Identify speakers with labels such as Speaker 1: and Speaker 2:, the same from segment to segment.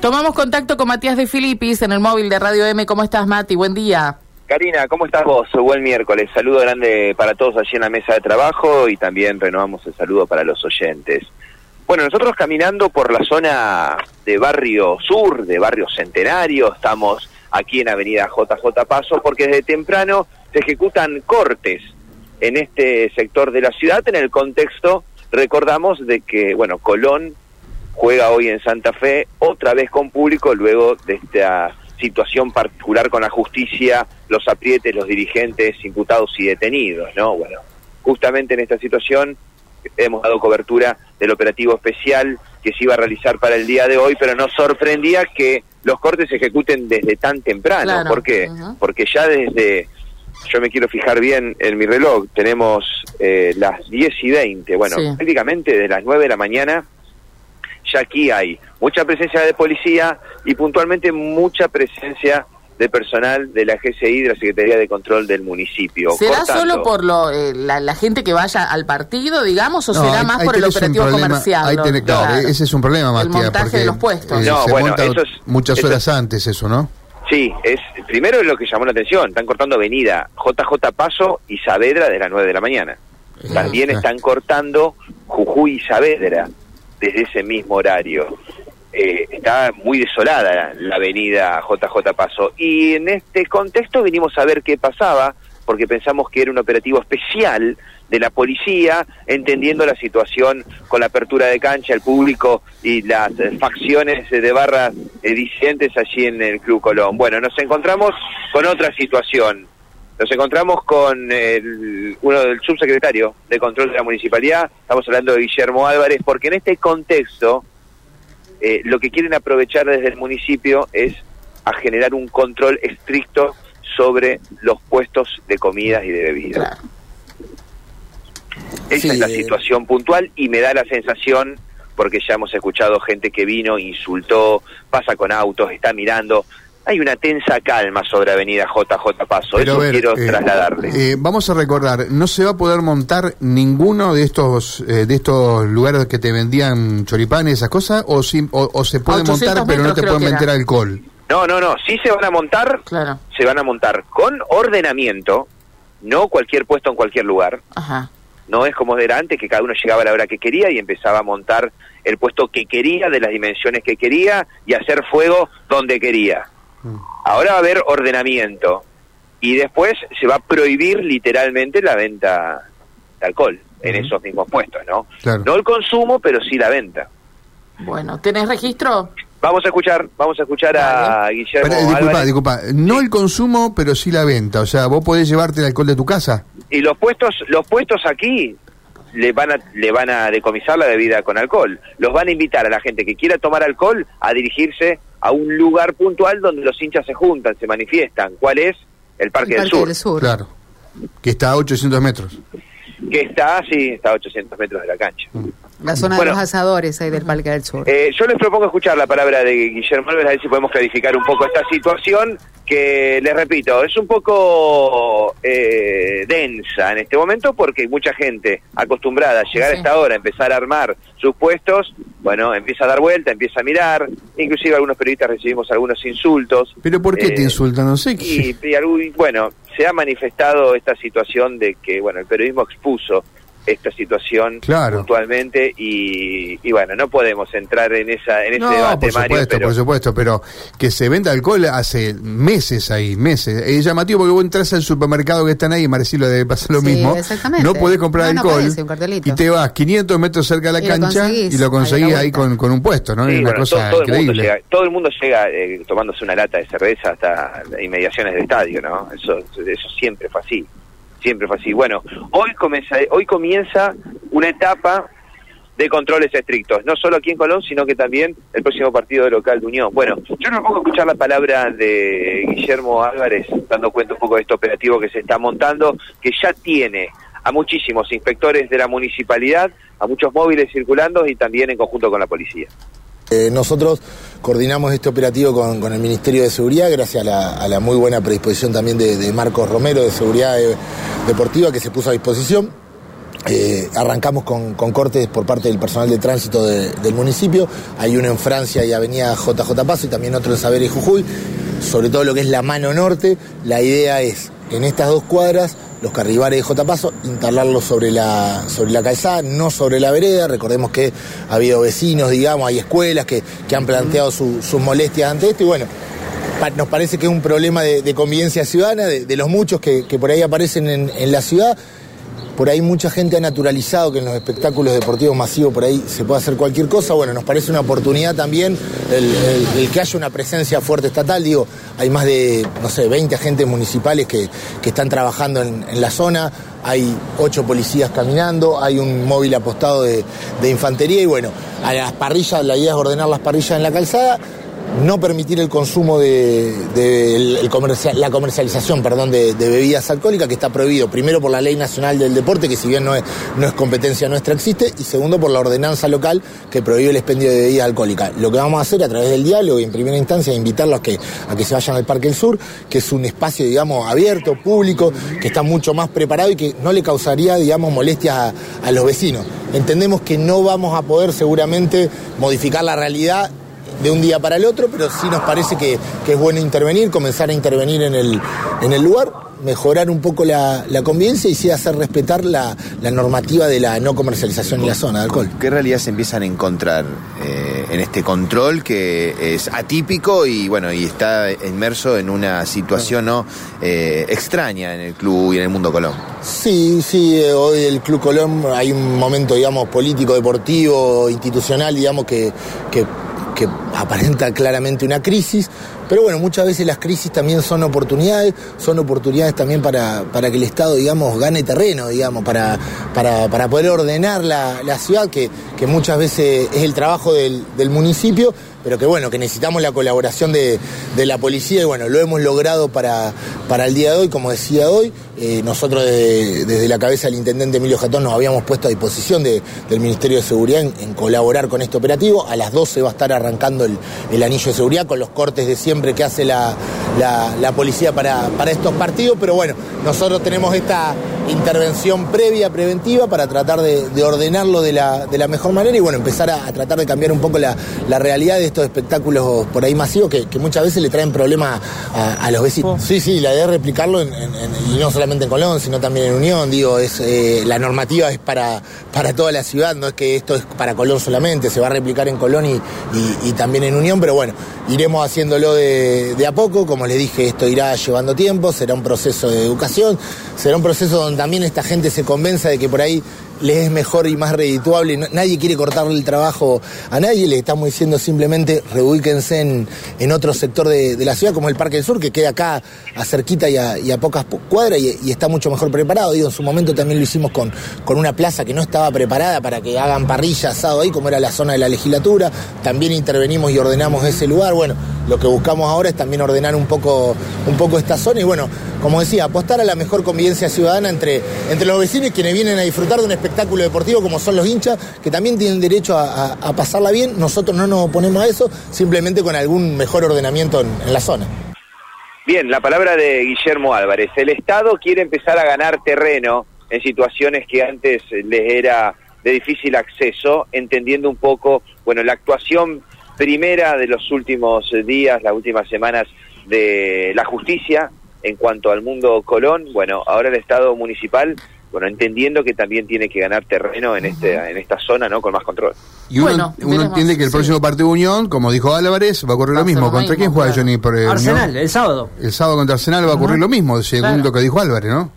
Speaker 1: Tomamos contacto con Matías de Filipis en el móvil de Radio M. ¿Cómo estás, Mati? Buen día.
Speaker 2: Karina, ¿cómo estás vos? Buen miércoles. Saludo grande para todos allí en la mesa de trabajo y también renovamos el saludo para los oyentes. Bueno, nosotros caminando por la zona de Barrio Sur, de Barrio Centenario, estamos aquí en Avenida JJ Paso porque desde temprano se ejecutan cortes en este sector de la ciudad en el contexto, recordamos, de que, bueno, Colón juega hoy en Santa Fe, otra vez con público, luego de esta situación particular con la justicia, los aprietes, los dirigentes, imputados y detenidos, ¿no? Bueno, justamente en esta situación hemos dado cobertura del operativo especial que se iba a realizar para el día de hoy, pero nos sorprendía que los cortes se ejecuten desde tan temprano. ¿Por qué? Porque ya desde, yo me quiero fijar bien en mi reloj, tenemos eh, las 10 y 20, bueno, prácticamente de las 9 de la mañana ya aquí hay mucha presencia de policía y puntualmente mucha presencia de personal de la GCI, de la Secretaría de Control del municipio.
Speaker 1: ¿Será solo por lo, eh, la, gente que vaya al partido, digamos, o será más por el operativo comercial?
Speaker 3: ese es un problema, Matías.
Speaker 1: El montaje de los puestos.
Speaker 3: Eh, no, bueno, eso es, muchas horas antes eso, ¿no?
Speaker 2: Sí, es primero es lo que llamó la atención. Están cortando avenida JJ Paso y Saavedra de las 9 de la mañana. También están cortando Jujuy y Saavedra desde ese mismo horario. Eh, está muy desolada la avenida JJ Paso. Y en este contexto vinimos a ver qué pasaba, porque pensamos que era un operativo especial de la policía, entendiendo la situación con la apertura de cancha, el público y las facciones de barras disidentes allí en el Club Colón. Bueno, nos encontramos con otra situación. Nos encontramos con el, uno del subsecretario de control de la municipalidad, estamos hablando de Guillermo Álvarez, porque en este contexto eh, lo que quieren aprovechar desde el municipio es a generar un control estricto sobre los puestos de comidas y de bebidas. Esa es la situación puntual y me da la sensación, porque ya hemos escuchado gente que vino, insultó, pasa con autos, está mirando, hay una tensa calma sobre Avenida JJ Paso. Eso quiero eh, trasladarle.
Speaker 3: Eh, vamos a recordar, no se va a poder montar ninguno de estos eh, de estos lugares que te vendían choripanes, esas cosas, o, o, se puede montar pero no te pueden vender alcohol.
Speaker 2: No, no, no, sí se van a montar, claro. se van a montar con ordenamiento, no cualquier puesto en cualquier lugar. Ajá. No es como era antes, que cada uno llegaba a la hora que quería y empezaba a montar el puesto que quería, de las dimensiones que quería, y hacer fuego donde quería. Ahora va a haber ordenamiento y después se va a prohibir literalmente la venta de alcohol en esos mismos puestos, ¿no? No el consumo, pero sí la venta.
Speaker 1: Bueno, ¿tenés registro?
Speaker 2: Vamos a escuchar, vamos a escuchar a Guillermo.
Speaker 3: disculpa, disculpa, no el consumo, pero sí la venta. O sea, vos podés llevarte el alcohol de tu casa.
Speaker 2: Y los puestos, los puestos aquí le van a le van a decomisar la bebida con alcohol. Los van a invitar a la gente que quiera tomar alcohol a dirigirse a un lugar puntual donde los hinchas se juntan, se manifiestan. ¿Cuál es? El Parque, del, Sur.
Speaker 3: Sur. Claro. Que está a 800 metros.
Speaker 2: Que está, sí, está a 800 metros de la cancha.
Speaker 1: Mm. La zona de los asadores ahí del Parque del Sur.
Speaker 2: Eh, yo les propongo escuchar la palabra de Guillermo Álvarez, a ver si podemos clarificar un poco esta situación que, les repito, es un poco eh, densa en este momento porque mucha gente acostumbrada a llegar a esta hora, empezar a armar sus puestos, bueno, empieza a dar vuelta, empieza a mirar, inclusive algunos periodistas recibimos algunos insultos.
Speaker 3: ¿Pero por qué te eh, insultan? No sé.
Speaker 2: Y, y, bueno, se ha manifestado esta situación de que, bueno, el periodismo expuso esta situación puntualmente y, y, bueno, no podemos entrar en esa en ese debate,
Speaker 3: por supuesto,
Speaker 2: pero...
Speaker 3: por supuesto, pero que se venda alcohol hace meses ahí, meses. Es llamativo porque vos entras al supermercado que están ahí, Marcelo debe pasar lo mismo. No podés comprar alcohol y te vas 500 metros cerca de la cancha y lo conseguís ahí con, con, un puesto, ¿no? es una cosa todo, increíble.
Speaker 2: El mundo llega, todo el mundo llega eh, tomándose una lata de cerveza hasta inmediaciones del estadio, ¿no? Eso, eso siempre fue así siempre fue así. Bueno, hoy comienza, hoy comienza una etapa de controles estrictos, no solo aquí en Colón, sino que también el próximo partido de local de Unión. Bueno, yo no puedo escuchar la palabra de Guillermo Álvarez, dando cuenta un poco de este operativo que se está montando, que ya tiene a muchísimos inspectores de la municipalidad, a muchos móviles circulando y también en conjunto con la policía.
Speaker 4: Eh, nosotros coordinamos este operativo con, el Ministerio de Seguridad gracias a la, muy buena predisposición también de, Marcos Romero de Seguridad Deportiva que se puso a disposición. eh, arrancamos con, cortes por parte del personal de tránsito del municipio. Hay uno en Francia y Avenida JJ Paso y también otro en Saber y Jujuy. Sobre todo lo que es la mano norte, la idea es en estas dos cuadras los carribares de J. Paso, instalarlos sobre la, sobre la calzada, no sobre la vereda. Recordemos que ha habido vecinos, digamos, hay escuelas que, han planteado sus molestias ante esto. Y bueno, nos parece que es un problema de, convivencia ciudadana, de, los muchos que, por ahí aparecen en la ciudad por ahí mucha gente ha naturalizado que en los espectáculos deportivos masivos por ahí se puede hacer cualquier cosa. Bueno, nos parece una oportunidad también el, que haya una presencia fuerte estatal. Digo, hay más de, no sé, 20 agentes municipales que, están trabajando en, la zona, hay ocho policías caminando, hay un móvil apostado de, de infantería y bueno, a las parrillas, la idea es ordenar las parrillas en la calzada no permitir el consumo de, la comercialización perdón, de, bebidas alcohólicas, que está prohibido, primero por la Ley Nacional del Deporte, que si bien no es, es competencia nuestra existe, y segundo por la ordenanza local que prohíbe el expendio de bebidas alcohólicas. Lo que vamos a hacer a través del diálogo y en primera instancia invitarlos a que, a que se vayan al Parque del Sur, que es un espacio, digamos, abierto, público, que está mucho más preparado y que no le causaría, digamos, molestias a los vecinos. Entendemos que no vamos a poder seguramente modificar la realidad de un día para el otro, pero sí nos parece que, es bueno intervenir, comenzar a intervenir en el, en el lugar, mejorar un poco la, convivencia y sí hacer respetar la, normativa de la no comercialización en la zona de alcohol.
Speaker 2: ¿Qué realidad se empiezan a encontrar eh, en este control que es atípico y bueno y está inmerso en una situación ¿no? Eh, extraña en el club y en el mundo Colón?
Speaker 4: Sí, sí, eh, hoy el Club Colón hay un momento, digamos, político, deportivo, institucional, digamos, que, que que aparenta claramente una crisis, pero bueno, muchas veces las crisis también son oportunidades, son oportunidades también para, para que el Estado, digamos, gane terreno, digamos, para, para, poder ordenar la, ciudad, que, que, muchas veces es el trabajo del, del municipio, pero que bueno, que necesitamos la colaboración de, la policía y bueno, lo hemos logrado para, para el día de hoy, como decía hoy, eh, nosotros desde, la cabeza del intendente Emilio Jatón nos habíamos puesto a disposición del Ministerio de Seguridad en, colaborar con este operativo, a las 12 va a estar arrancando el, anillo de seguridad con los cortes de siempre que hace la, policía para, para estos partidos, pero bueno, nosotros tenemos esta intervención previa, preventiva, para tratar de, ordenarlo de la, de la, mejor manera y bueno, empezar a, tratar de cambiar un poco la, realidad de estos espectáculos por ahí masivos que, muchas veces le traen problemas a, los vecinos. Sí, sí, la idea es replicarlo y no solamente en Colón, sino también en Unión, digo, es eh, la normativa es para, para toda la ciudad, no es que esto es para Colón solamente, se va a replicar en Colón y, y, también en Unión, pero bueno, iremos haciéndolo de, de a poco, como les dije, esto irá llevando tiempo, será un proceso de educación, será un proceso donde también esta gente se convenza de que por ahí les es mejor y más redituable. nadie quiere cortarle el trabajo a nadie, le estamos diciendo simplemente reubíquense en, en otro sector de, la ciudad, como el Parque del Sur, que queda acá a cerquita y a, pocas cuadras y, está mucho mejor preparado. Digo, en su momento también lo hicimos con, con una plaza que no estaba preparada para que hagan parrilla, asado ahí, como era la zona de la legislatura. También intervenimos y ordenamos ese lugar. Bueno, lo que buscamos ahora es también ordenar un poco, un poco esta zona y bueno, como decía, apostar a la mejor convivencia ciudadana entre, entre los vecinos quienes vienen a disfrutar de un espectáculo espectáculo deportivo como son los hinchas, que también tienen derecho a, pasarla bien. Nosotros no nos oponemos a eso, simplemente con algún mejor ordenamiento en, la zona.
Speaker 2: Bien, la palabra de Guillermo Álvarez. El Estado quiere empezar a ganar terreno en situaciones que antes les era de difícil acceso, entendiendo un poco, bueno, la actuación primera de los últimos días, las últimas semanas de la justicia en cuanto al mundo Colón, bueno, ahora el Estado municipal bueno, entendiendo que también tiene que ganar terreno en este en esta zona, ¿no? Con más control.
Speaker 3: Y uno, entiende que el próximo partido de Unión, como dijo Álvarez, va a ocurrir lo mismo. ¿Contra quién juega Johnny por
Speaker 5: el Arsenal, el sábado.
Speaker 3: El sábado contra Arsenal va a ocurrir lo mismo, según lo que dijo Álvarez, ¿no?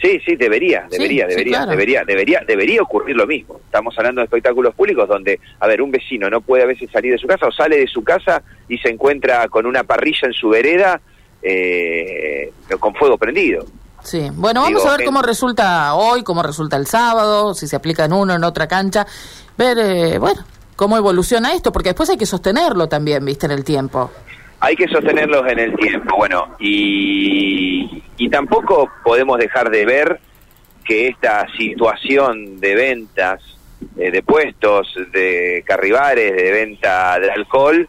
Speaker 2: Sí, sí, debería, debería, debería, debería, debería, debería ocurrir lo mismo. Estamos hablando de espectáculos públicos donde, a ver, un vecino no puede a veces salir de su casa o sale de su casa y se encuentra con una parrilla en su vereda eh, con fuego prendido.
Speaker 1: Sí, bueno, vamos a ver cómo resulta hoy, cómo resulta el sábado, si se aplica en uno, en otra cancha, ver, eh, bueno, cómo evoluciona esto, porque después hay que sostenerlo también, viste, en el tiempo.
Speaker 2: Hay que sostenerlos en el tiempo, bueno, y, y tampoco podemos dejar de ver que esta situación de ventas, eh, de puestos, de carribares, de venta de alcohol,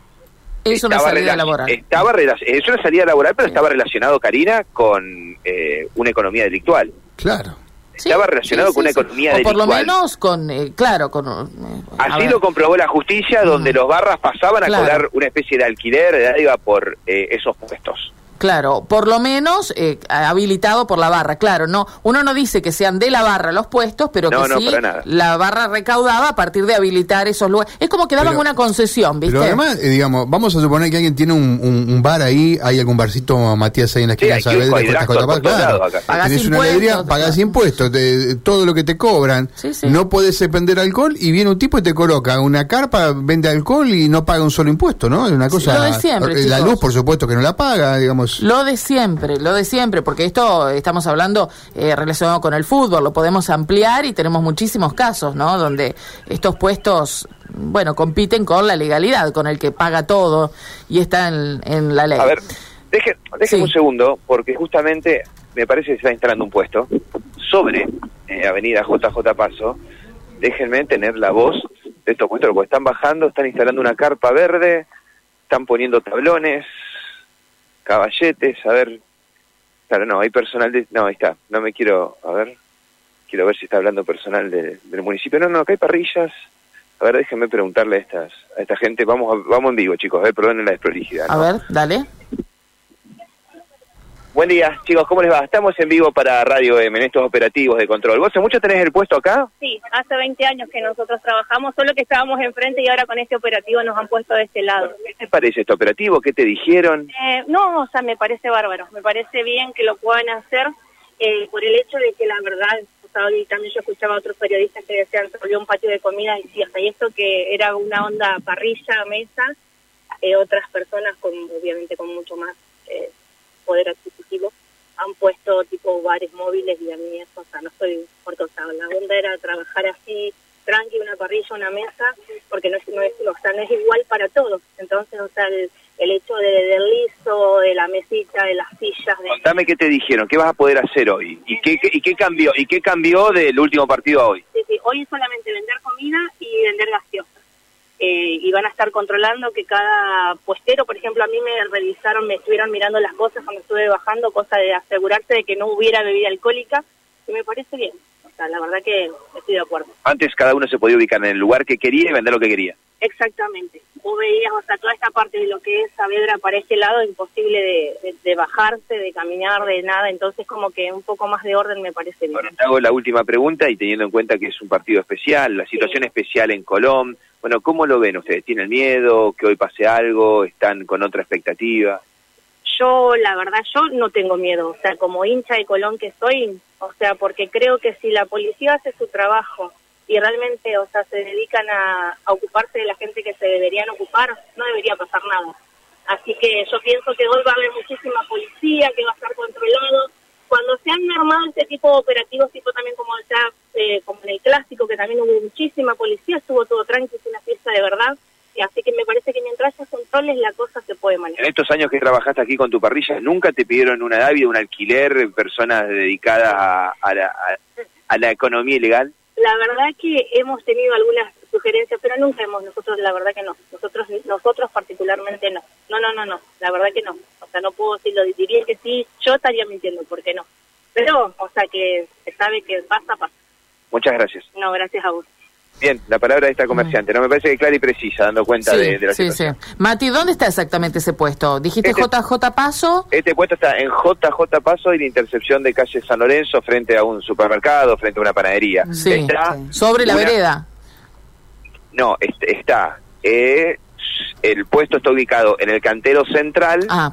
Speaker 1: es una salida laboral.
Speaker 2: Estaba es una salida laboral, pero estaba relacionado, Karina, con eh, una economía delictual.
Speaker 3: Claro.
Speaker 2: estaba relacionado con una economía o
Speaker 1: por lo menos con, eh, claro, con...
Speaker 2: Eh, Así lo comprobó la justicia, donde los barras pasaban a cobrar una especie de alquiler de dádiva por eh, esos puestos.
Speaker 1: Claro, por lo menos eh, habilitado por la barra, claro, no, uno no dice que sean de la barra los puestos, pero que sí la barra recaudaba a partir de habilitar esos lugares. Es como que daban una concesión, ¿viste?
Speaker 3: Pero además, eh, digamos, vamos a suponer que alguien tiene un, bar ahí, hay algún barcito Matías ahí en la esquina de Saavedra, claro, tenés una alegría, pagás impuestos, de, todo lo que te cobran, no puedes vender alcohol y viene un tipo y te coloca una carpa, vende alcohol y no paga un solo impuesto, ¿no? Es una cosa...
Speaker 1: siempre,
Speaker 3: la luz, por supuesto, que no la paga, digamos
Speaker 1: lo de siempre, lo de siempre, porque esto estamos hablando eh, relacionado con el fútbol, lo podemos ampliar y tenemos muchísimos casos, ¿no? Donde estos puestos, bueno, compiten con la legalidad, con el que paga todo y está en, la ley.
Speaker 2: A ver, deje, un segundo, porque justamente me parece que se está instalando un puesto sobre eh, Avenida JJ Paso. Déjenme tener la voz de estos puestos, porque están bajando, están instalando una carpa verde, están poniendo tablones, caballetes, a ver, claro, no, hay personal de, no, ahí está, no me quiero, a ver, quiero ver si está hablando personal del municipio, no, no, acá hay parrillas, a ver, déjenme preguntarle a estas, a esta gente, vamos, vamos en vivo, chicos, a ver, perdonen la desprolijidad.
Speaker 1: A ver, dale.
Speaker 2: Buen día, chicos, ¿cómo les va? Estamos en vivo para Radio M, en estos operativos de control. ¿Vos hace mucho tenés el puesto acá?
Speaker 5: Sí, hace 20 años que nosotros trabajamos, solo que estábamos enfrente y ahora con este operativo nos han puesto de este lado.
Speaker 2: ¿Qué te parece este operativo? ¿Qué te dijeron?
Speaker 5: Eh, no, o sea, me parece bárbaro, me parece bien que lo puedan hacer eh, por el hecho de que la verdad, o sea, hoy también yo escuchaba a otros periodistas que decían que volvió un patio de comida y sí, hasta y esto que era una onda parrilla, mesa, eh, otras personas con obviamente con mucho más poder adquisitivo han puesto tipo bares móviles y a mí eso, o sea, no estoy por la onda era trabajar así, tranqui, una parrilla, una mesa, porque no es, no es, o sea, no es igual para todos. Entonces, o sea, el, hecho de, del liso, de la mesita, de las sillas... De...
Speaker 2: Contame qué te dijeron, qué vas a poder hacer hoy, y qué, y qué cambió, y qué cambió del último partido a hoy.
Speaker 5: Sí, sí, hoy es solamente vender comida y vender gaseosa eh, y van a estar controlando que cada puestero, por ejemplo, a mí me revisaron, me estuvieron mirando las cosas cuando estuve bajando, cosa de asegurarse de que no hubiera bebida alcohólica, y me parece bien. O sea, la verdad que estoy de acuerdo.
Speaker 2: Antes cada uno se podía ubicar en el lugar que quería y vender lo que quería.
Speaker 5: Exactamente. Vos veías, o sea, toda esta parte de lo que es Saavedra para este lado, imposible de, de, bajarse, de caminar, de nada, entonces como que un poco más de orden me parece bien.
Speaker 2: Bueno, te hago la última pregunta y teniendo en cuenta que es un partido especial, la situación especial en Colón, bueno, ¿cómo lo ven ustedes? ¿Tienen miedo que hoy pase algo? ¿Están con otra expectativa?
Speaker 5: Yo, la verdad, yo no tengo miedo. O sea, como hincha de Colón que soy, o sea, porque creo que si la policía hace su trabajo y realmente, o sea, se dedican a, ocuparse de la gente que se deberían ocupar, no debería pasar nada. Así que yo pienso que hoy va a haber muchísima policía, que va a estar controlado. Cuando se han armado este tipo de operativos, tipo también como ya eh, como en el clásico, que también hubo muchísima policía, estuvo todo tranquilo, una fiesta de verdad. Así que me parece que mientras haya controles, la cosa se puede manejar.
Speaker 2: En estos años que trabajaste aquí con tu parrilla, ¿nunca te pidieron una DAVI, un alquiler, personas dedicadas a, la, a, la economía ilegal?
Speaker 5: La verdad que hemos tenido algunas sugerencias, pero nunca hemos, nosotros la verdad que no, nosotros nosotros particularmente no, no, no, no, no, la verdad que no, o sea, no puedo decirlo, diría que sí, yo estaría mintiendo, ¿por qué no? Pero, o sea, que se sabe que pasa, pasa.
Speaker 2: Muchas gracias.
Speaker 5: No, gracias a vos.
Speaker 2: Bien, la palabra de esta comerciante. No me parece que clara y precisa, dando cuenta de, la sí, situación.
Speaker 1: Sí. Mati, ¿dónde está exactamente ese puesto? ¿Dijiste JJ este Paso?
Speaker 2: Este puesto está en JJ Paso y la intercepción de calle San Lorenzo frente a un supermercado, frente a una panadería.
Speaker 1: Sí, ¿Sobre la vereda?
Speaker 2: No, este, está... Eh, el puesto está ubicado en el cantero central, ah,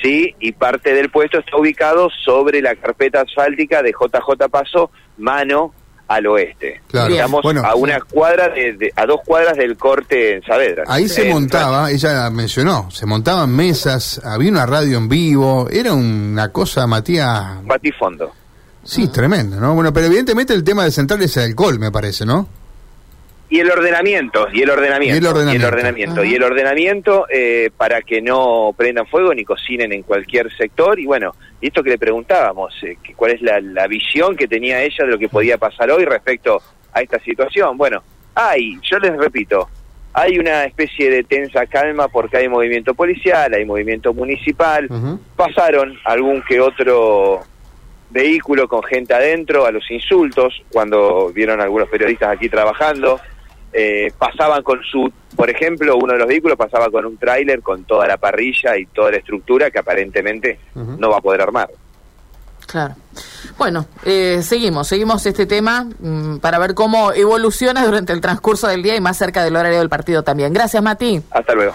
Speaker 2: sí, y parte del puesto está ubicado sobre la carpeta asfáltica de JJ Paso, mano al oeste. Claro. Estamos a una cuadra, de, a dos cuadras del corte en Saavedra.
Speaker 3: Ahí se montaba, ella mencionó, se montaban mesas, había una radio en vivo, era una cosa, Matías...
Speaker 2: Batifondo.
Speaker 3: Sí, tremendo, ¿no? Bueno, pero evidentemente el tema de central es el alcohol, me parece, ¿no?
Speaker 2: Y el ordenamiento, y el ordenamiento, y el ordenamiento, y el ordenamiento, eh, para que no prendan fuego ni cocinen en cualquier sector. Y bueno, y esto que le preguntábamos, eh, cuál es la, visión que tenía ella de lo que podía pasar hoy respecto a esta situación. Bueno, hay, yo les repito, hay una especie de tensa calma porque hay movimiento policial, hay movimiento municipal, pasaron algún que otro vehículo con gente adentro, a los insultos, cuando vieron algunos periodistas aquí trabajando. Eh, pasaban con su, por ejemplo, uno de los vehículos pasaba con un tráiler con toda la parrilla y toda la estructura que aparentemente no va a poder armar.
Speaker 1: Claro. Bueno, eh, seguimos, seguimos este tema mm, para ver cómo evoluciona durante el transcurso del día y más cerca del horario del partido también. Gracias, Mati.
Speaker 2: Hasta luego.